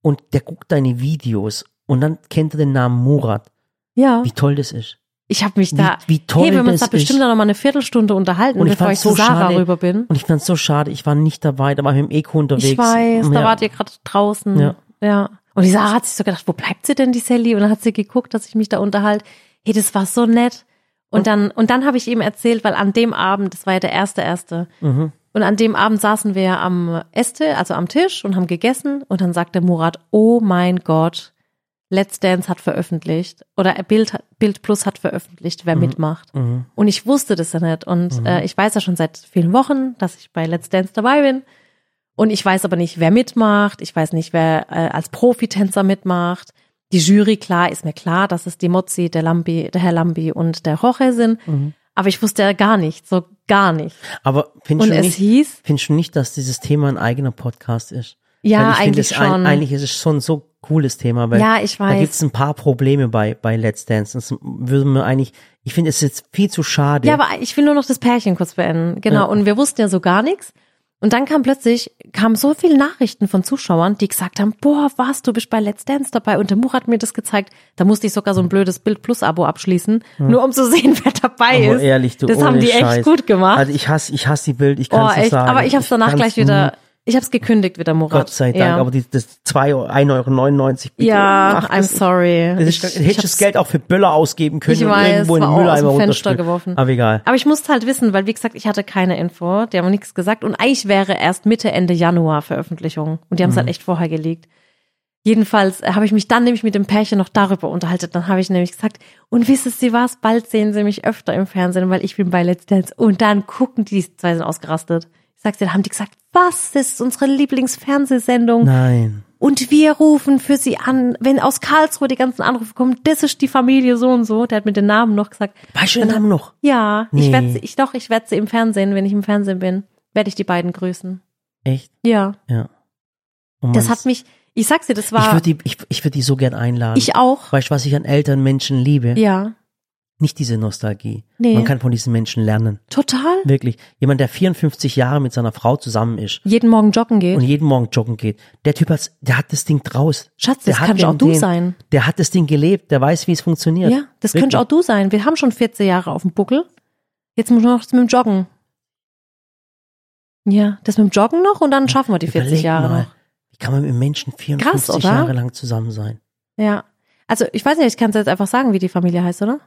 und der guckt deine Videos und dann kennt er den Namen Murat. ja. Wie toll das ist. Ich habe mich Wie, da. wie toll hey, wir haben uns da bestimmt noch mal eine Viertelstunde unterhalten, Und ich bevor ich fand's zu so Sarah schade. rüber bin. Und ich fand's so schade, ich war nicht dabei, da war ich mit dem Eko unterwegs. Ich weiß, da ja. wart ihr gerade draußen. Ja. ja. Und die Sarah hat sich so gedacht, wo bleibt sie denn, die Sally? Und dann hat sie geguckt, dass ich mich da unterhalte. Hey, das war so nett. Und dann, und dann habe ich ihm erzählt, weil an dem Abend, das war ja der erste erste. Mhm. Und an dem Abend saßen wir am Esstisch, also am Tisch und haben gegessen. Und dann sagte Murat, oh mein Gott, Let's Dance hat veröffentlicht oder Bild, Bild Plus hat veröffentlicht, wer mitmacht. Mhm. Und ich wusste das ja nicht. Und äh, ich weiß ja schon seit vielen Wochen, dass ich bei Let's Dance dabei bin. Und ich weiß aber nicht, wer mitmacht. Ich weiß nicht, wer äh, als Profitänzer mitmacht. Die Jury, klar, ist mir klar, dass es die Mozzi, der Lambi, der Herr Lambi und der Roche sind. Mhm. Aber ich wusste ja gar nicht, so gar nicht. Aber findest Und du es nicht, hieß, findest du nicht, dass dieses Thema ein eigener Podcast ist? ja, eigentlich ein, schon. eigentlich ist es schon so cooles Thema, weil Ja, ich da weiß. gibt es ein paar Probleme bei, bei Let's Dance. Das würde man eigentlich, ich finde es jetzt viel zu schade. Ja, aber ich will nur noch das Pärchen kurz beenden. Genau. Ja. Und wir wussten ja so gar nichts. Und dann kam plötzlich, kamen so viele Nachrichten von Zuschauern, die gesagt haben, boah, was, du bist bei Let's Dance dabei. Und der Murat hat mir das gezeigt. Da musste ich sogar so ein blödes Bild Plus Abo abschließen, nur um zu sehen, wer dabei aber ist. ehrlich, du, das haben die Scheiß. echt gut gemacht. Also ich hasse, ich hasse die Bild, ich kann oh, es nicht echt. sagen. Aber ich habe es danach gleich wieder, ich habe es gekündigt wieder, Murat. Gott sei Dank, ja. aber die, das 2 Euro, 1,99 Euro, bitte. ja, Mach I'm das. sorry. Das ist, Ich- hättest ich du das Geld auch für Böller ausgeben können Ich und weiß, irgendwo in den Mülleimer Fenster geworfen. Aber egal. Aber ich musste halt wissen, weil wie gesagt, ich hatte keine Info, die haben nichts gesagt und eigentlich wäre erst Mitte, Ende Januar Veröffentlichung und die haben es Mhm. halt echt vorher gelegt. Jedenfalls äh, habe ich mich dann nämlich mit dem Pärchen noch darüber unterhalten. Dann habe ich nämlich gesagt, und wissen Sie was, bald sehen Sie mich öfter im Fernsehen, weil ich bin bei Let's Dance. Und dann gucken die, die zwei sind ausgerastet. Ich dir, dann haben die gesagt, was, das ist unsere Lieblingsfernsehsendung. Nein. Und wir rufen für sie an, wenn aus Karlsruhe die ganzen Anrufe kommen, das ist die Familie so und so. Der hat mit den Namen noch gesagt. Weißt du den Namen noch? Ja, Nee. ich werde sie, ich doch, ich werde sie im Fernsehen, wenn ich im Fernsehen bin, werde ich die beiden grüßen. Echt? Ja, Ja. Oh Mann, das hat mich, Ich sag's dir, das Ich war würde die, ich, ich würd die so gern einladen. ich auch. Weißt du, was ich an älteren Menschen liebe? Ja, Nicht diese Nostalgie. Nee. Man kann von diesen Menschen lernen. total. Wirklich. Jemand, der 54 Jahre mit seiner Frau zusammen ist Jeden Morgen joggen geht. und jeden Morgen joggen geht. Der Typ hat, der hat das Ding draus. Schatz, das kannst auch du den- sein. Der hat das Ding gelebt. Der weiß, wie es funktioniert. Ja, das Wirklich. könnte auch du sein. Wir haben schon 14 Jahre auf dem Buckel. Jetzt muss noch das mit dem Joggen. Ja, das mit dem Joggen noch und dann schaffen wir die 40 Überleg Jahre mal, noch. Wie kann man mit Menschen 54 oder? Jahre lang zusammen sein? Ja. Also, ich weiß nicht, ich kann es jetzt einfach sagen, wie die Familie heißt, oder?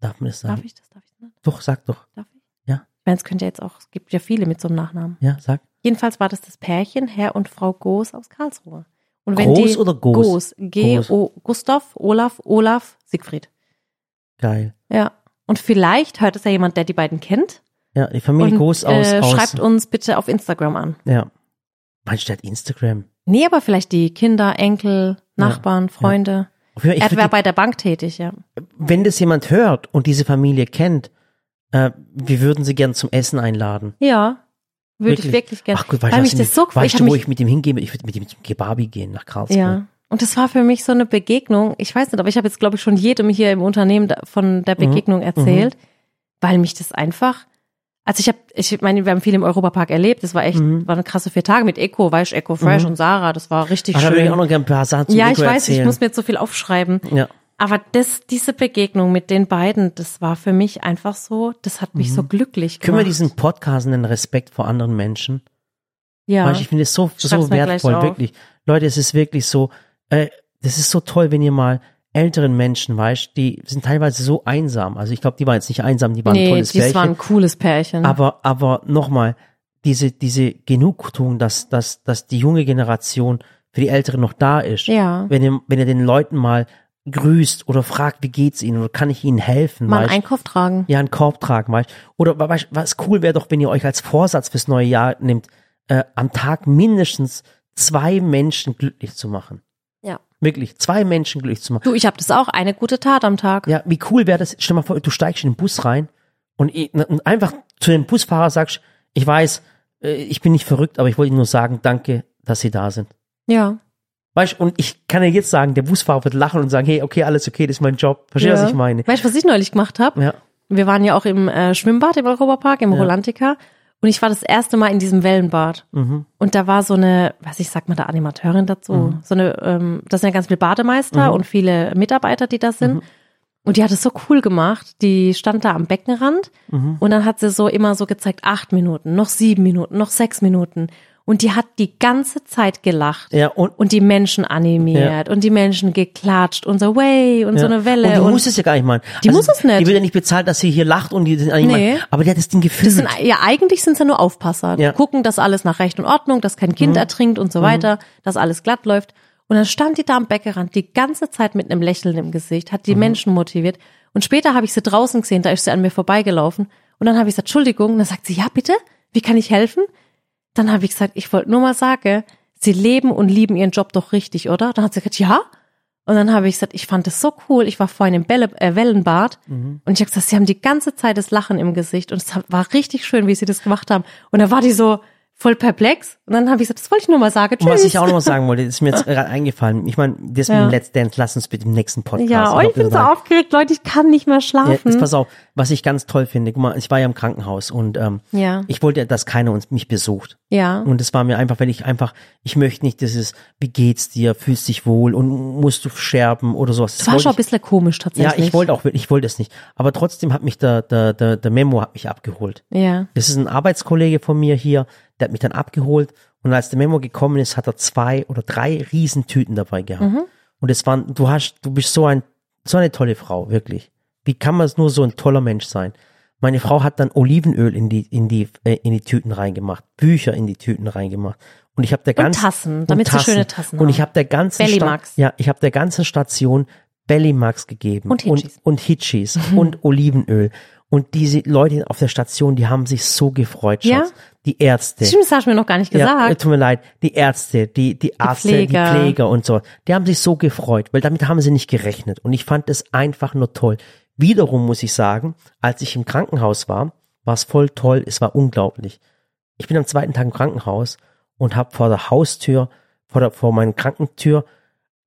Darf man das sagen? Darf ich das? Darf ich das? Doch, sag doch. Darf ich? Ja. Ich meine, es könnte ja jetzt auch, es gibt ja viele mit so einem Nachnamen. Ja, sag. Jedenfalls war das das Pärchen, Herr und Frau Goos aus Karlsruhe. Und wenn Groß die, oder Goos? Goos. G-O, Gustav, Olaf, Olaf, Siegfried. Geil. Ja. Und vielleicht hört es ja jemand, der die beiden kennt. Ja, die Familie und Groß aus, äh, aus. schreibt uns bitte auf Instagram an. ja. Meinst du, der hat Instagram? Nee, aber vielleicht die Kinder, Enkel, Nachbarn, Freunde. Auf jeden Fall, er die- bei der Bank tätig, ja. wenn das jemand hört und diese Familie kennt, äh, wir würden sie gern zum Essen einladen. Ja. Würde ich Wirklich? gerne. Ach gut, Weil du, mich das ich so weißt ich du, wo mich- ich mit ihm hingehe? Ich würde mit ihm zum Kebabi gehen nach Karlsruhe. Ja. Und das war für mich so eine Begegnung. Ich weiß nicht, aber ich habe jetzt, glaube ich, schon jedem hier im Unternehmen von der Mhm. Begegnung erzählt, weil mich das einfach. Also ich habe, ich meine, wir haben viel im Europapark erlebt. Das war echt, Mhm. war eine krasse vier Tage mit Eco, weißt du, Eco Fresh Mhm. und Sarah. Das war richtig Ach, da würde ich auch schön. noch ein paar Sachen zum Ja, Nico ich weiß, erzählen. ich muss mir jetzt so viel aufschreiben. ja. Aber das, diese Begegnung mit den beiden, das war für mich einfach so, das hat mich so glücklich Mhm. Können wir gemacht. diesen Podcast nennen, Respekt vor anderen Menschen? ja. Du, ich finde es so, schreib's so wertvoll, wirklich. Leute, es ist wirklich so, äh, das ist so toll, wenn ihr mal älteren Menschen, weißt, die sind teilweise so einsam. Also ich glaube, die waren jetzt nicht einsam, die waren ein nee, tolles das Pärchen. war ein cooles Pärchen. Aber, aber nochmal, diese, diese Genugtuung, dass, dass, dass die junge Generation für die Älteren noch da ist. ja. Wenn ihr, wenn ihr den Leuten mal grüßt oder fragt, wie geht's ihnen oder kann ich ihnen helfen, Mal einen? Einkauf tragen. ja, einen Korb tragen, weißt? Oder weißt, was cool wäre doch, wenn ihr euch als Vorsatz fürs neue Jahr nehmt, äh, am Tag mindestens zwei Menschen glücklich zu machen. Wirklich, zwei Menschen glücklich zu machen. Du, ich habe das auch, eine gute Tat am Tag. Ja, wie cool wäre das? Stell dir mal vor, du steigst in den Bus rein und, und einfach zu dem Busfahrer sagst, ich weiß, äh, ich bin nicht verrückt, aber ich wollte Ihnen nur sagen, danke, dass Sie da sind. Ja. Weißt du, und ich kann ja jetzt sagen, der Busfahrer wird lachen und sagen, hey, okay, alles okay, das ist mein Job. Verstehst du, ja. was ich meine? Weißt du, was ich neulich gemacht habe? Ja. Wir waren ja auch im äh, Schwimmbad im Europapark, im Ja. Rolantica. Und ich war das erste Mal in diesem Wellenbad. Mhm. Und da war so eine, was ich sag mal, der Animateurin dazu. So eine, ähm, das sind ja ganz viele Bademeister Mhm. und viele Mitarbeiter, die da sind. Und die hat es so cool gemacht. Die stand da am Beckenrand Mhm. und dann hat sie so immer so gezeigt, acht Minuten, noch sieben Minuten, noch sechs Minuten. Und die hat die ganze Zeit gelacht. Ja, und, Und die Menschen animiert und die Menschen geklatscht und so, way und so ja. eine Welle. Und die und muss es ja gar nicht machen. Die muss es nicht. Die wird ja nicht bezahlt, dass sie hier lacht und die sind Nee. mal, aber die hat das Ding gefühlt. Das sind, ja, eigentlich sind es ja nur Aufpasser. Die Ja. Mhm. Gucken, dass alles nach Recht und Ordnung, dass kein Kind ertrinkt und so weiter, dass alles glatt läuft. Und dann stand die da am Beckerrand die ganze Zeit mit einem Lächeln im Gesicht, hat die Mhm. Menschen motiviert. Und später habe ich sie draußen gesehen, da ist sie an mir vorbeigelaufen. Und dann habe ich gesagt, Entschuldigung. Und dann sagt sie, ja bitte, wie kann ich helfen? Dann habe ich gesagt, ich wollte nur mal sagen, sie leben und lieben ihren Job doch richtig, oder? Dann hat sie gesagt, ja. Und dann habe ich gesagt, ich fand das so cool. Ich war vorhin im Bälle, äh, Wellenbad Mhm. und ich habe gesagt, sie haben die ganze Zeit das Lachen im Gesicht und es war richtig schön, wie sie das gemacht haben. Und da war die so voll perplex und dann habe ich gesagt, das wollte ich nur mal sagen. Und was Tschüss. ich auch noch mal sagen wollte, ist mir jetzt gerade eingefallen. Ich meine, das Ja. mit dem Let's Dance, lass uns bitte im nächsten Podcast. ja, oh, ich bin so aufgeregt, Leute, ich kann nicht mehr Ja, schlafen. jetzt pass auf, was ich ganz toll finde, guck mal, ich war ja im Krankenhaus und ähm, Ja. ich wollte, dass keiner uns mich besucht. ja. Und es war mir einfach, weil ich einfach, ich möchte nicht dieses, wie geht's dir, fühlst dich wohl und musst du scherben oder sowas. Das war schon ein bisschen komisch Ja, tatsächlich. ich wollte auch, ich wollte es nicht. Aber trotzdem hat mich der, der, der, der Memo hat mich abgeholt. Ja. Das ist ein Arbeitskollege von mir hier, der hat mich dann abgeholt und als der Memo gekommen ist, hat er zwei oder drei Riesentüten dabei gehabt. Mhm. Und es waren, du hast, du bist so ein, so eine tolle Frau, wirklich. Wie kann man nur so ein toller Mensch sein? Meine Frau hat dann Olivenöl in die, in die, äh, in die Tüten reingemacht, Bücher in die Tüten reingemacht. Und ich habe der ganzen Tassen, damit sie schöne Tassen Und ich habe der ganzen. Sta- ja, ich habe der ganzen Station Bellymax gegeben Und Hitchis. und, und Hitchis und Olivenöl. Und diese Leute auf der Station, die haben sich so gefreut, Ja? Die Ärzte. Stimmt, das hast du mir noch gar nicht Ja, gesagt. tut mir leid, die Ärzte, die, die Ärzte, Pfleger. die Pfleger und so, die haben sich so gefreut, weil damit haben sie nicht gerechnet. Und ich fand es einfach nur toll. Wiederum muss ich sagen, als ich im Krankenhaus war, war es voll toll, es war unglaublich. Ich bin am zweiten Tag im Krankenhaus und habe vor der Haustür vor, der, vor meiner Krankentür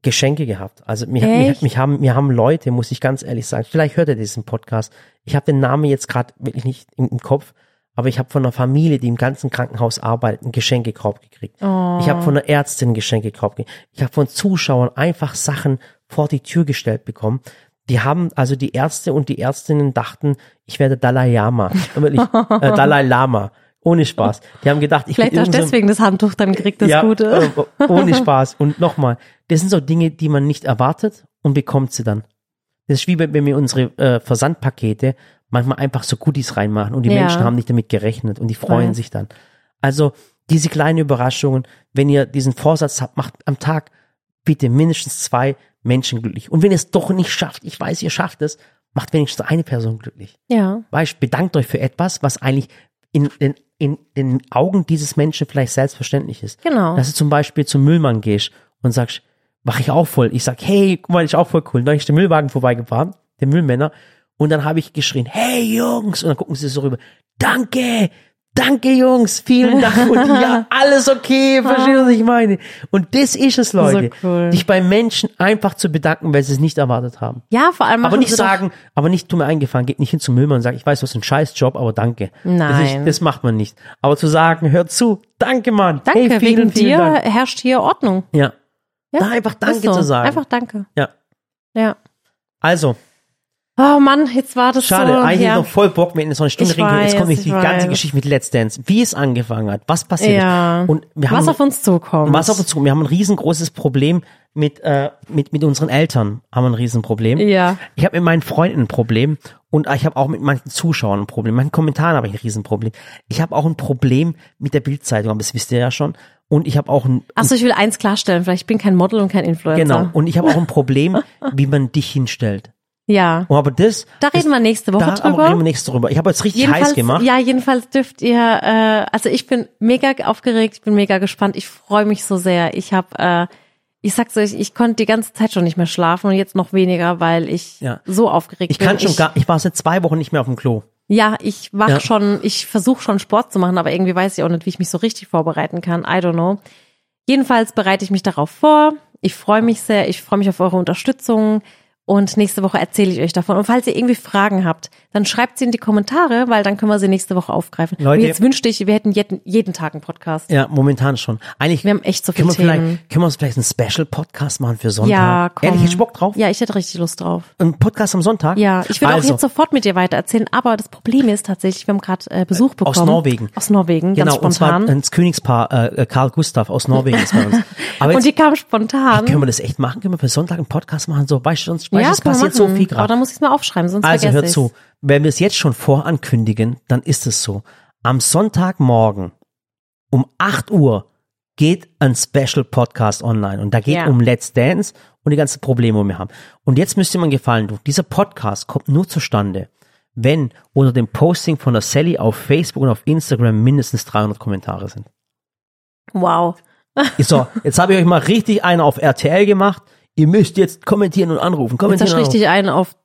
Geschenke gehabt. Also mir, mir, mich haben, mir haben Leute, muss ich ganz ehrlich sagen, vielleicht hört ihr diesen Podcast. Ich habe den Namen jetzt gerade wirklich nicht im, im Kopf, aber ich habe von einer Familie, die im ganzen Krankenhaus arbeitet, einen Geschenkekorb gekriegt. Oh. Ich habe von einer Ärztin einen Geschenkekorb gekriegt. Ich habe von Zuschauern einfach Sachen vor die Tür gestellt bekommen. Die haben, also die Ärzte und die Ärztinnen dachten, ich werde Dalai Lama. Wirklich, äh, Dalai Lama. Ohne Spaß. Die haben gedacht, ich Vielleicht bin ein- deswegen das Handtuch dann gekriegt, das ja, Gute. äh, ohne Spaß. Und nochmal, das sind so Dinge, die man nicht erwartet und bekommt sie dann. Das ist wie wenn wenn wir unsere äh, Versandpakete manchmal einfach so Goodies reinmachen und die Ja. Menschen haben nicht damit gerechnet und die freuen Weiß. sich dann. Also diese kleinen Überraschungen, wenn ihr diesen Vorsatz habt, macht am Tag bitte mindestens zwei Menschen glücklich. Und wenn ihr es doch nicht schafft, ich weiß, ihr schafft es, macht wenigstens eine Person glücklich. Ja. Weißt, bedankt euch für etwas, was eigentlich in den, in den Augen dieses Menschen vielleicht selbstverständlich ist. Genau. Dass du zum Beispiel zum Müllmann gehst und sagst, mach ich auch voll. Ich sag, hey, guck mal, ist auch voll cool. Dann ist der Müllwagen vorbeigefahren, der Müllmänner, und dann habe ich geschrien, hey Jungs, und dann gucken sie so rüber, danke, danke Jungs, vielen Dank. Und ja, alles okay, verstehst du, was ich meine? Und das ist es, Leute. cool. Dich bei Menschen einfach zu bedanken, weil sie es nicht erwartet haben. Ja, vor allem Aber nicht sagen, aber nicht, tu mir eingefallen, geht nicht hin zum Müllmann und sagt, ich weiß, du hast einen Scheißjob, aber danke. Das, Nein. ist, das macht man nicht. Aber zu sagen, hör zu, danke Mann. Danke, hey, vielen, wegen vielen dir Dank. herrscht hier Ordnung. Ja. Ja, Da einfach Danke so. zu sagen. Einfach Danke. Ja. Ja. Also, Oh Mann, jetzt war das schade, so. eigentlich ja. noch voll Bock, wir hätten so eine Stunde Ich. Jetzt kommt weiß, nicht die ich ganze weiß. Geschichte mit Let's Dance, wie es angefangen hat, was passiert Ja. Und wir Was haben, auf uns zukommt. was auf uns zukommt. Wir haben ein riesengroßes Problem mit, äh, mit, mit unseren Eltern haben wir ein Riesenproblem. Ja. Ich habe mit meinen Freunden ein Problem und ich habe auch mit manchen Zuschauern ein Problem. Mit meinen Kommentaren habe ich ein Riesenproblem. Ich habe auch ein Problem mit der Bildzeitung, aber das wisst ihr ja schon. Und ich habe auch ein Achso, ich will eins klarstellen. Vielleicht ich bin kein Model und kein Influencer. genau. Und ich habe auch ein Problem, wie man dich hinstellt. Ja. Und aber das, Da reden wir nächste Woche da drüber. reden wir nächstes drüber. Ich habe jetzt richtig jedenfalls, heiß gemacht. Ja, jedenfalls dürft ihr, äh, also ich bin mega aufgeregt, ich bin mega gespannt, ich freue mich so sehr. Ich habe, äh, ich sag's euch, ich konnte die ganze Zeit schon nicht mehr schlafen und jetzt noch weniger, weil ich Ja. so aufgeregt Ich bin. kann schon gar, ich war seit zwei Wochen nicht mehr auf dem Klo. Ja, ich mach Ja. schon, ich versuche schon Sport zu machen, aber irgendwie weiß ich auch nicht, wie ich mich so richtig vorbereiten kann. I don't know. Jedenfalls bereite ich mich darauf vor. Ich freue mich sehr, ich freue mich auf eure Unterstützung und nächste Woche erzähle ich euch davon. Und falls ihr irgendwie Fragen habt, dann schreibt sie in die Kommentare, weil dann können wir sie nächste Woche aufgreifen. Leute- und jetzt wünschte ich, wir hätten jeden, jeden Tag einen Podcast. Ja, momentan schon. Eigentlich Wir haben echt so können viele wir Themen. können wir uns vielleicht einen Special-Podcast machen für Sonntag? Ja, komm. Ehrlich, hätte ich Bock drauf? Ja, ich hätte richtig Lust drauf. Ein Podcast am Sonntag? Ja, ich würde also, auch jetzt sofort mit dir weiter erzählen, aber das Problem ist tatsächlich, wir haben gerade äh, Besuch bekommen. Aus Norwegen. Aus Norwegen, Genau, ganz und zwar spontan. das Königspaar äh, Karl Gustav aus Norwegen ist bei uns. Aber Und jetzt, die kam spontan. können wir das echt machen? Können wir für Sonntag einen Podcast machen? So, weißt du, sonst, weißt, du, es passiert so viel Aber gerade. dann muss ich es mal aufschreiben, sonst Also vergesse hört ich's. zu, wenn wir es jetzt schon vorankündigen, dann ist es so. Am Sonntagmorgen um 8 Uhr geht ein Special Podcast online und da geht Ja. um Let's Dance und die ganzen Probleme, die wir haben. Und jetzt müsst ihr mir einen Gefallen tun. Dieser Podcast kommt nur zustande, wenn unter dem Posting von der Sally auf Facebook und auf Instagram mindestens 300 Kommentare sind. Wow. So, jetzt habe ich euch mal richtig einen auf RTL gemacht. Ihr müsst jetzt kommentieren und anrufen. Jetzt Kommentieren hast du und anrufen. richtig einen auf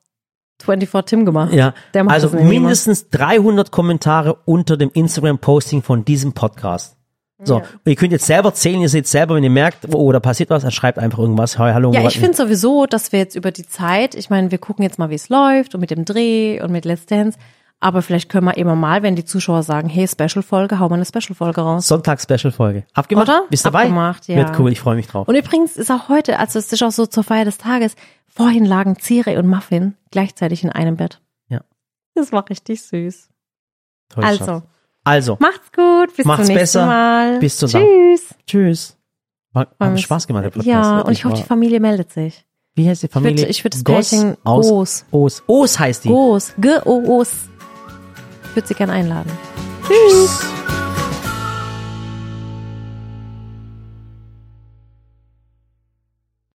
24 Tim gemacht. Ja, also mindestens 300 Kommentare unter dem Instagram-Posting von diesem Podcast. So, und ihr könnt jetzt selber zählen, ihr seht selber, wenn ihr merkt, oh, da passiert was, dann schreibt einfach irgendwas. Hi, hallo. Ja, ich finde sowieso, dass wir jetzt über die Zeit, ich meine, wir gucken jetzt mal, wie es läuft und mit dem Dreh und mit Let's Dance, aber vielleicht können wir immer mal, wenn die Zuschauer sagen, hey, Special-Folge, hau mal eine Special-Folge raus. Sonntag-Special-Folge. Abgemacht? Oder? Bist dabei? Abgemacht, ja. Wird cool, ich freue mich drauf. Und übrigens ist auch heute, also es ist auch so zur Feier des Tages, vorhin lagen Ziere und Muffin gleichzeitig in einem Bett. Ja. Das war richtig süß. Toll, also, Schatz. Also, macht's gut, bis Macht's zum nächsten besser. Mal. Bis zum Tag. Tschüss. tschüss. War, hat Spaß gemacht, der Podcast. Ja, und ich hoffe, die Familie meldet sich. Wie heißt die Ich würde Familie? ich würd das Goss Pärchen aus. Os. Os heißt die. Groß. G-O-O-S. Ich würde Sie gerne einladen. Tschüss.